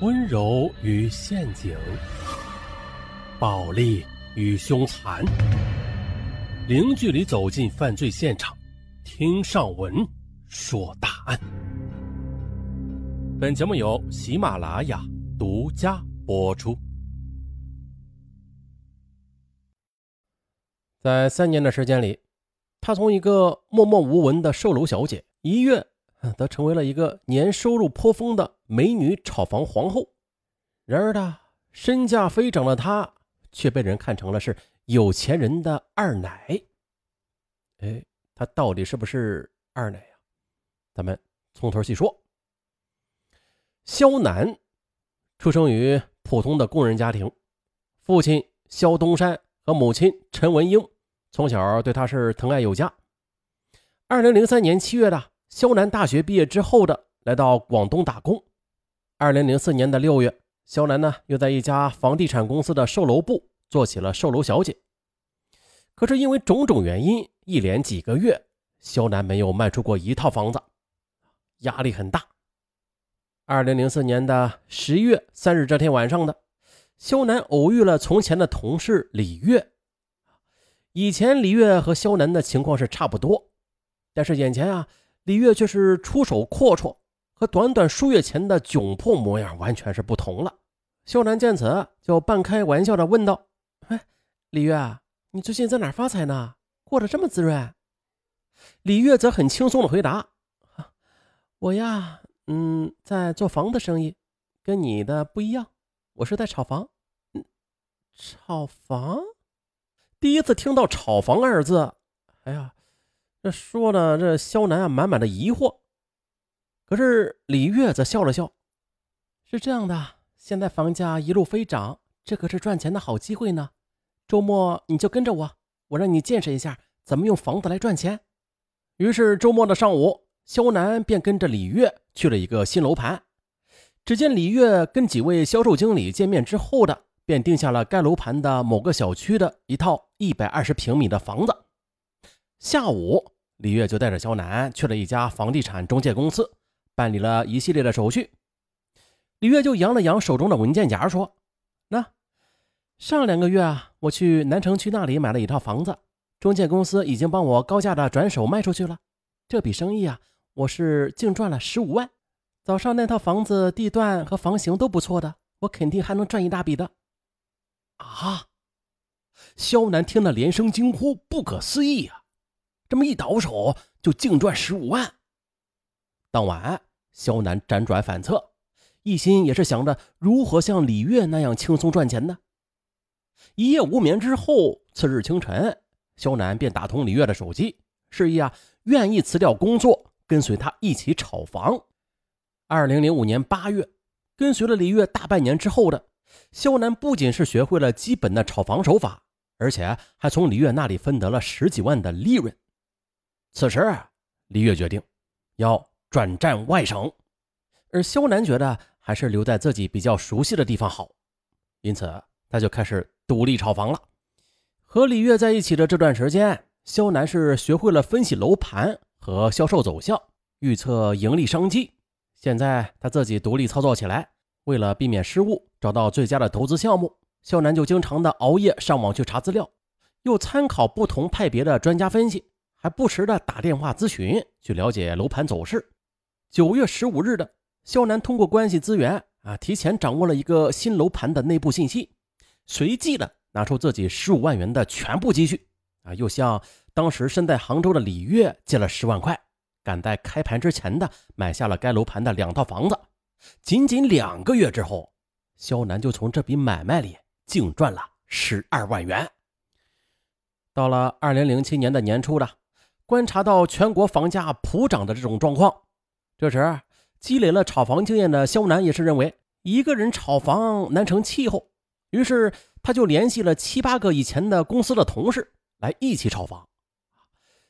温柔与陷阱，暴力与凶残，零距离走进犯罪现场，听上文说大案。本节目由喜马拉雅独家播出。在三年的时间里，她从一个默默无闻的售楼小姐，一跃则成为了一个年收入颇丰的美女炒房皇后。然而呢，身价飞涨的她，却被人看成了是有钱人的二奶。哎，她到底是不是二奶呀？咱们从头细说。肖楠出生于普通的工人家庭，父亲肖东山和母亲陈文英从小对他是疼爱有加。二零零三年七月的。肖楠大学毕业之后的来到广东打工。二零零四年的六月，肖楠呢又在一家房地产公司的售楼部做起了售楼小姐。可是因为种种原因，一连几个月，肖楠没有卖出过一套房子，压力很大。二零零四年的十一月三日这天晚上的，肖楠偶遇了从前的同事李月。以前李月和肖楠的情况是差不多，但是眼前啊。李月却是出手阔绰，和短短数月前的窘迫模样完全是不同了。肖楠见此，就半开玩笑的问道：“哎，李月，你最近在哪发财呢？过得这么滋润？”李月则很轻松的回答：“我呀，嗯，在做房的生意，跟你的不一样，我是在炒房。嗯，炒房？第一次听到‘炒房’二字，哎呀！”这说的这肖楠啊，满满的疑惑。可是李月则笑了笑：“是这样的，现在房价一路飞涨，这可是赚钱的好机会呢。周末你就跟着我，我让你见识一下怎么用房子来赚钱。”于是周末的上午，肖楠便跟着李月去了一个新楼盘。只见李月跟几位销售经理见面之后的，便定下了该楼盘的某个小区的一套一百二十平米的房子。下午。李月就带着肖楠去了一家房地产中介公司，办理了一系列的手续。李月就扬了扬手中的文件夹，说：“那上两个月啊，我去南城区那里买了一套房子，中介公司已经帮我高价的转手卖出去了。这笔生意啊，我是净赚了十五万。早上那套房子地段和房型都不错的，我肯定还能赚一大笔的。”啊！肖楠听了连声惊呼：“不可思议啊！”这么一倒手就净赚十五万。当晚，肖楠辗转反侧，一心也是想着如何像李月那样轻松赚钱呢。一夜无眠之后，次日清晨，肖楠便打通李月的手机，示意啊愿意辞掉工作，跟随他一起炒房。二零零五年八月，跟随了李月大半年之后的肖楠，不仅是学会了基本的炒房手法，而且还从李月那里分得了十几万的利润。此时，李月决定要转战外省，而肖楠觉得还是留在自己比较熟悉的地方好，因此他就开始独立炒房了。和李月在一起的这段时间，肖楠是学会了分析楼盘和销售走向，预测盈利商机。现在他自己独立操作起来，为了避免失误，找到最佳的投资项目，肖楠就经常的熬夜上网去查资料，又参考不同派别的专家分析。还不时的打电话咨询，去了解楼盘走势。九月十五日的肖楠通过关系资源啊，提前掌握了一个新楼盘的内部信息，随即的拿出自己十五万元的全部积蓄啊，又向当时身在杭州的李月借了十万块，赶在开盘之前的买下了该楼盘的两套房子。仅仅两个月之后，肖楠就从这笔买卖里净赚了十二万元。到了二零零七年的年初的。观察到全国房价普涨的这种状况，这时积累了炒房经验的肖楠也是认为一个人炒房难成气候，于是他就联系了七八个以前的公司的同事来一起炒房。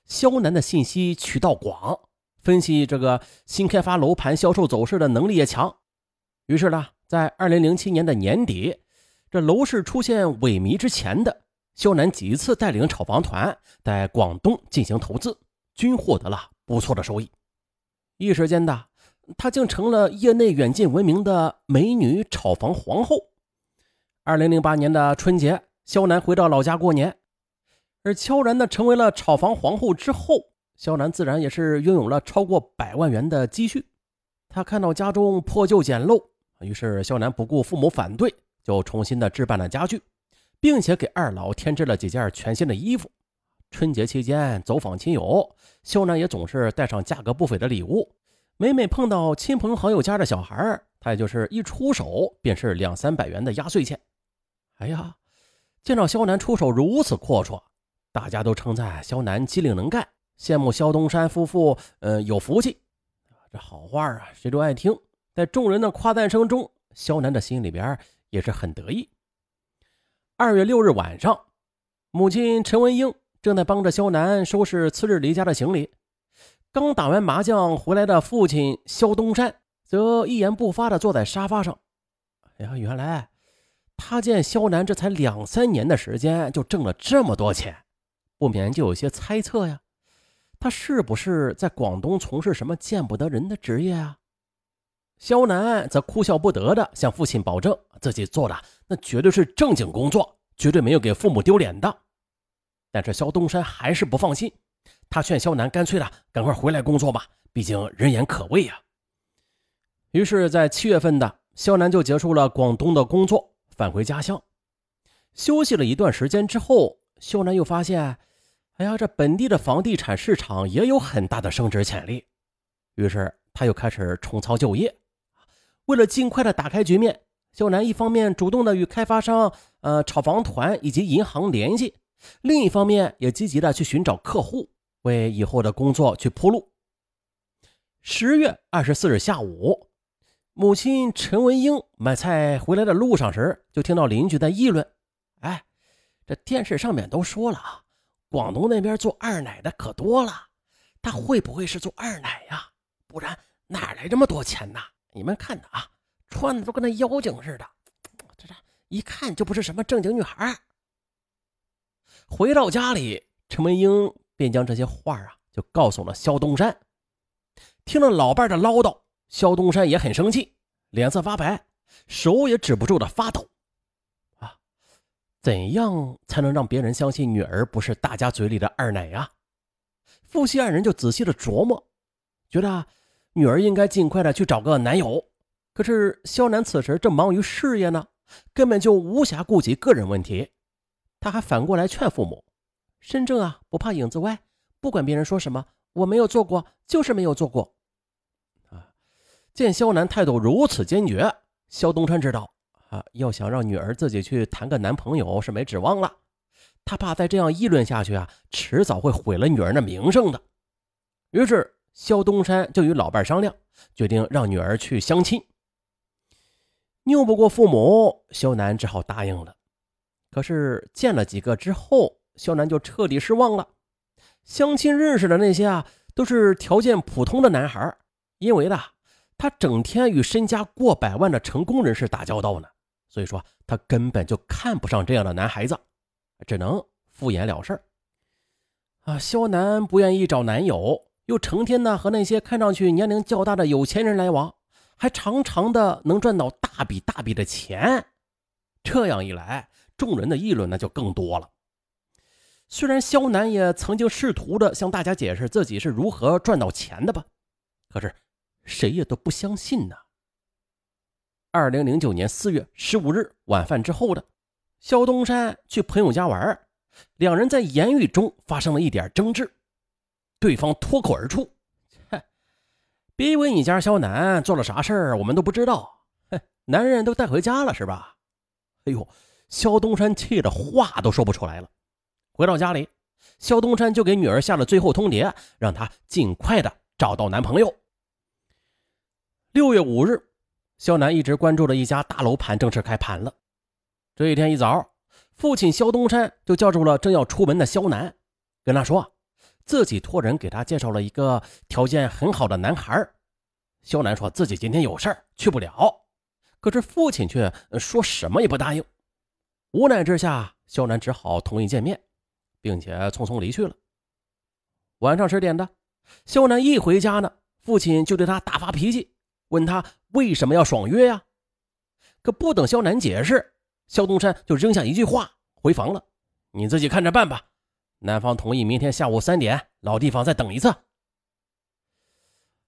肖楠的信息渠道广，分析这个新开发楼盘销售走势的能力也强，于是呢，在二零零七年的年底，这楼市出现萎靡之前的。肖楠几次带领炒房团在广东进行投资，均获得了不错的收益。一时间的，她竟成了业内远近闻名的美女炒房皇后。二零零八年的春节，肖楠回到老家过年，而悄然的成为了炒房皇后之后，肖楠自然也是拥有了超过百万元的积蓄。他看到家中破旧简陋，于是肖楠不顾父母反对，就重新的置办了家具，并且给二老添置了几件全新的衣服。春节期间走访亲友，肖楠也总是带上价格不菲的礼物。每每碰到亲朋好友家的小孩，他也就是一出手便是两三百元的压岁钱。哎呀，见到肖楠出手如此阔绰，大家都称赞肖楠机灵能干，羡慕肖东山夫妇，呃，有福气。这好话啊，谁都爱听。在众人的夸赞声中，肖楠的心里边也是很得意。二月六日晚上，母亲陈文英。正在帮着肖楠收拾次日离家的行李，刚打完麻将回来的父亲肖东山则一言不发地坐在沙发上。哎呀，原来他见肖楠这才两三年的时间就挣了这么多钱，不免就有些猜测呀，他是不是在广东从事什么见不得人的职业啊？肖楠则哭笑不得地向父亲保证，自己做的那绝对是正经工作，绝对没有给父母丢脸的。但是肖东山还是不放心，他劝肖楠干脆的赶快回来工作吧，毕竟人言可畏呀。于是，在七月份的肖楠就结束了广东的工作，返回家乡休息了一段时间之后，肖楠又发现，哎呀，这本地的房地产市场也有很大的升值潜力，于是他又开始重操旧业。为了尽快的打开局面，肖楠一方面主动的与开发商、呃炒房团以及银行联系。另一方面，也积极的去寻找客户，为以后的工作去铺路。十月二十四日下午，母亲陈文英买菜回来的路上时，就听到邻居在议论：“哎，这电视上面都说了啊，广东那边做二奶的可多了，他会不会是做二奶呀？不然哪来这么多钱呢？你们看的啊，穿的都跟那妖精似的，这这一看就不是什么正经女孩。”回到家里，陈文英便将这些话啊就告诉了肖东山。听了老伴的唠叨，肖东山也很生气，脸色发白，手也止不住的发抖。啊，怎样才能让别人相信女儿不是大家嘴里的二奶呀？夫妻二人就仔细的琢磨，觉得女儿应该尽快的去找个男友。可是肖楠此时正忙于事业呢，根本就无暇顾及个人问题。他还反过来劝父母：“身正啊，不怕影子歪，不管别人说什么，我没有做过，就是没有做过。”啊！见肖楠态度如此坚决，肖东川知道啊，要想让女儿自己去谈个男朋友是没指望了。他怕再这样议论下去啊，迟早会毁了女儿的名声的。于是，肖东山就与老伴商量，决定让女儿去相亲。拗不过父母，肖楠只好答应了。可是见了几个之后，肖楠就彻底失望了。相亲认识的那些啊，都是条件普通的男孩，因为呢，他整天与身家过百万的成功人士打交道呢，所以说他根本就看不上这样的男孩子，只能敷衍了事。啊，肖楠不愿意找男友，又成天呢和那些看上去年龄较大的有钱人来往，还常常的能赚到大笔大笔的钱，这样一来。众人的议论那就更多了。虽然肖楠也曾经试图的向大家解释自己是如何赚到钱的吧，可是谁也都不相信呢。二零零九年四月十五日晚饭之后的，肖东山去朋友家玩，两人在言语中发生了一点争执，对方脱口而出：“哼，别以为你家肖楠做了啥事儿我们都不知道，哼，男人都带回家了是吧？”哎呦！肖东山气得话都说不出来了。回到家里，肖东山就给女儿下了最后通牒，让她尽快的找到男朋友。六月五日，肖楠一直关注的一家大楼盘正式开盘了。这一天一早，父亲肖东山就叫住了正要出门的肖楠，跟他说自己托人给他介绍了一个条件很好的男孩。肖楠说自己今天有事儿去不了，可是父亲却说什么也不答应。无奈之下，肖楠只好同意见面，并且匆匆离去了。晚上十点的，肖楠一回家呢，父亲就对他大发脾气，问他为什么要爽约呀？可不等肖楠解释，肖东山就扔下一句话，回房了：“你自己看着办吧。”男方同意明天下午三点，老地方再等一次。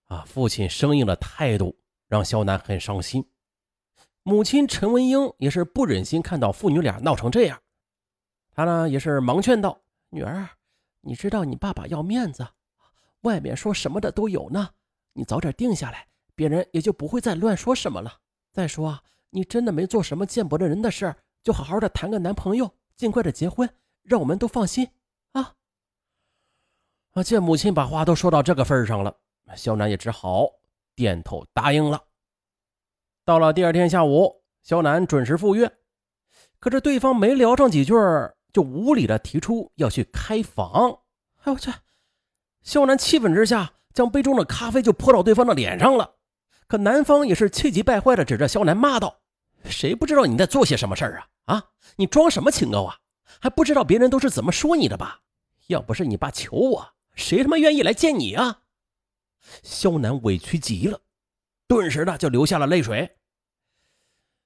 啊，父亲生硬的态度让肖楠很伤心，母亲陈文英也是不忍心看到父女俩闹成这样，她呢也是忙劝道：“女儿，你知道你爸爸要面子，外面说什么的都有呢，你早点定下来，别人也就不会再乱说什么了。再说，你真的没做什么见不得人的事就好好的谈个男朋友，尽快的结婚，让我们都放心。”啊，见母亲把话都说到这个份上了。肖楠也只好点头答应了。到了第二天下午，肖楠准时赴约，可是对方没聊上几句，就无理的提出要去开房。哎我去！肖楠气愤之下，将杯中的咖啡就泼到对方的脸上了。可男方也是气急败坏的指着肖楠骂道：“谁不知道你在做些什么事儿啊？啊，你装什么清高啊？还不知道别人都是怎么说你的吧？要不是你爸求我，谁他妈愿意来见你啊？”肖楠委屈极了，顿时的就流下了泪水。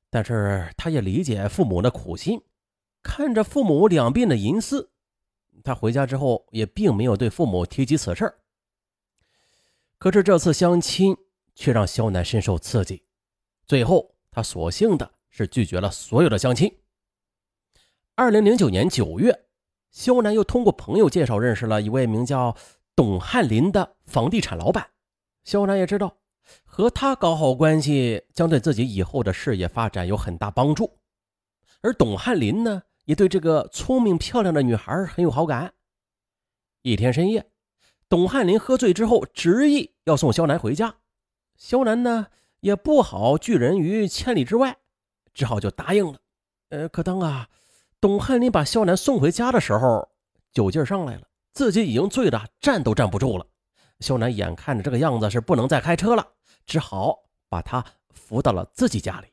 但是他也理解父母的苦心，看着父母两鬓的银丝，他回家之后也并没有对父母提及此事可是这次相亲却让肖楠深受刺激，最后他索性的是拒绝了所有的相亲。二零零九年九月，肖楠又通过朋友介绍认识了一位名叫。董汉林的房地产老板，肖楠也知道，和他搞好关系将对自己以后的事业发展有很大帮助。而董汉林呢，也对这个聪明漂亮的女孩很有好感。一天深夜，董汉林喝醉之后，执意要送肖楠回家。肖楠呢，也不好拒人于千里之外，只好就答应了。呃，可当啊，董汉林把肖楠送回家的时候，酒劲上来了。自己已经醉得站都站不住了，肖楠眼看着这个样子是不能再开车了，只好把他扶到了自己家里。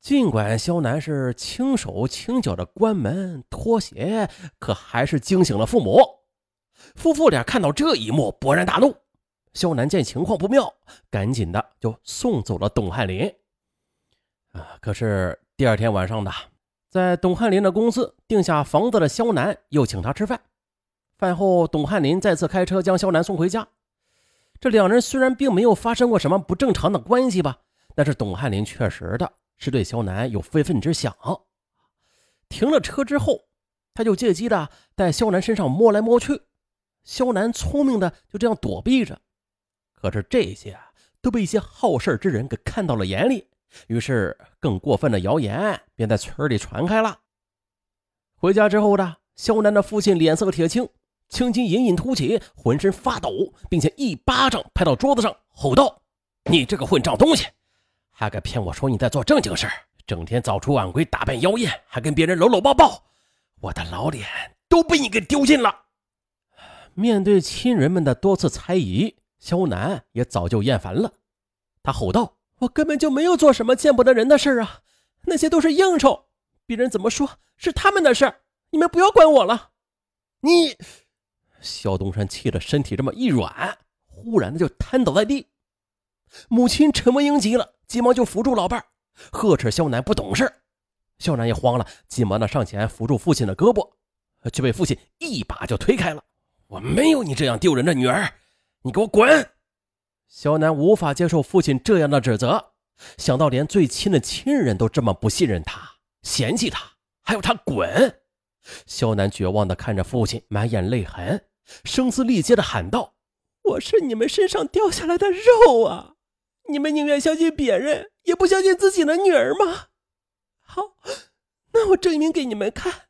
尽管肖楠是轻手轻脚的关门脱鞋，可还是惊醒了父母。夫妇俩看到这一幕，勃然大怒。肖楠见情况不妙，赶紧的就送走了董汉林。啊，可是第二天晚上的，在董汉林的公司定下房子的肖楠又请他吃饭。饭后，董汉林再次开车将肖楠送回家。这两人虽然并没有发生过什么不正常的关系吧，但是董汉林确实的是对肖楠有非分之想。停了车之后，他就借机的在肖楠身上摸来摸去。肖楠聪明的就这样躲避着，可是这些都被一些好事之人给看到了眼里，于是更过分的谣言便在村里传开了。回家之后的肖楠的父亲脸色铁青。青筋隐隐凸起，浑身发抖，并且一巴掌拍到桌子上，吼道：“你这个混账东西，还敢骗我说你在做正经事整天早出晚归，打扮妖艳，还跟别人搂搂抱抱，我的老脸都被你给丢尽了！”面对亲人们的多次猜疑，肖楠也早就厌烦了。他吼道：“我根本就没有做什么见不得人的事啊！那些都是应酬，别人怎么说是他们的事你们不要管我了。”你。肖东山气得身体这么一软，忽然的就瘫倒在地。母亲陈文英急了，急忙就扶住老伴儿，呵斥肖楠不懂事。肖楠也慌了，急忙的上前扶住父亲的胳膊，却被父亲一把就推开了。我没有你这样丢人的女儿，你给我滚！肖楠无法接受父亲这样的指责，想到连最亲的亲人都这么不信任他、嫌弃他，还要他滚，肖楠绝望的看着父亲，满眼泪痕。声嘶力竭的喊道：“我是你们身上掉下来的肉啊！你们宁愿相信别人，也不相信自己的女儿吗？好，那我证明给你们看，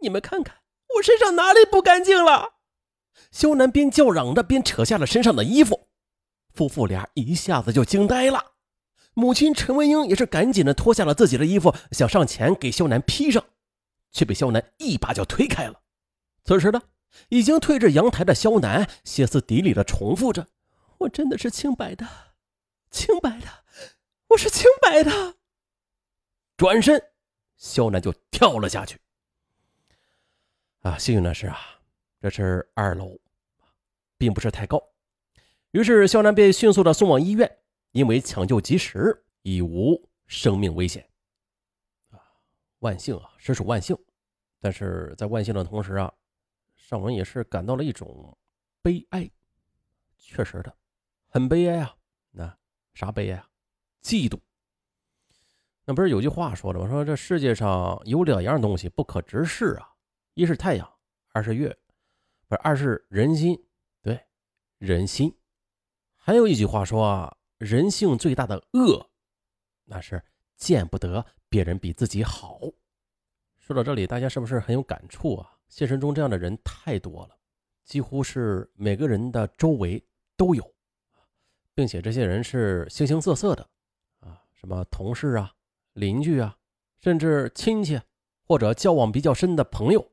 你们看看我身上哪里不干净了。”肖楠边叫嚷着，边扯下了身上的衣服。夫妇俩一下子就惊呆了。母亲陈文英也是赶紧的脱下了自己的衣服，想上前给肖楠披上，却被肖楠一把就推开了。此时呢？已经退至阳台的肖楠歇斯底里的重复着：“我真的是清白的，清白的，我是清白的。”转身，肖楠就跳了下去。啊，幸运的是啊，这是二楼，并不是太高。于是肖楠被迅速的送往医院。因为抢救及时，已无生命危险。啊，万幸啊，实属万幸。但是在万幸的同时啊，尚文也是感到了一种悲哀。确实的，很悲哀啊。那啥悲哀啊？嫉妒。那不是有句话说的吗？说这世界上有两样东西不可直视啊，一是太阳，二是月，不是二是人心。对，人心。还有一句话说，人性最大的恶，那是见不得别人比自己好。说到这里，大家是不是很有感触啊？现实中这样的人太多了，几乎是每个人的周围都有，并且这些人是形形色色的啊，什么同事啊。邻居啊，甚至亲戚，或者交往比较深的朋友，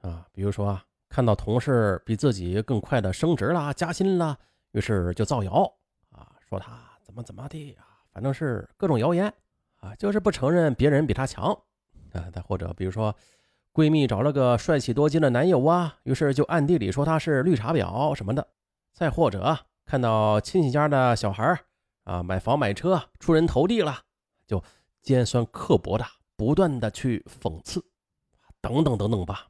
啊，比如说啊，看到同事比自己更快的升职啦、加薪啦，于是就造谣啊，说他怎么怎么的啊，反正是各种谣言啊，就是不承认别人比他强啊。再或者比如说，闺蜜找了个帅气多金的男友啊，于是就暗地里说他是绿茶婊什么的。再或者看到亲戚家的小孩啊，买房买车出人头地了，就。尖酸刻薄的，不断的去讽刺，等等等等吧，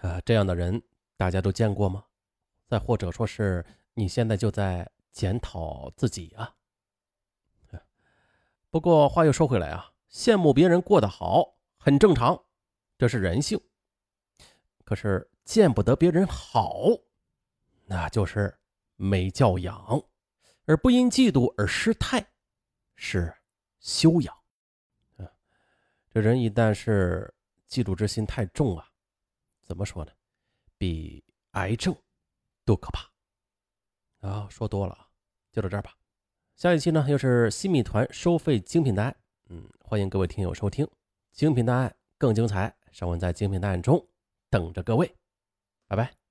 啊，这样的人大家都见过吗？再或者说是你现在就在检讨自己啊。不过话又说回来啊，羡慕别人过得好很正常，这是人性。可是见不得别人好，那就是没教养，而不因嫉妒而失态，是修养。这人一旦是嫉妒之心太重啊，怎么说呢？比癌症都可怕啊！说多了啊，就到这儿吧。下一期呢，又是新米团收费精品案，嗯，欢迎各位听友收听精品档案更精彩。尚文在精品档案中等着各位，拜拜。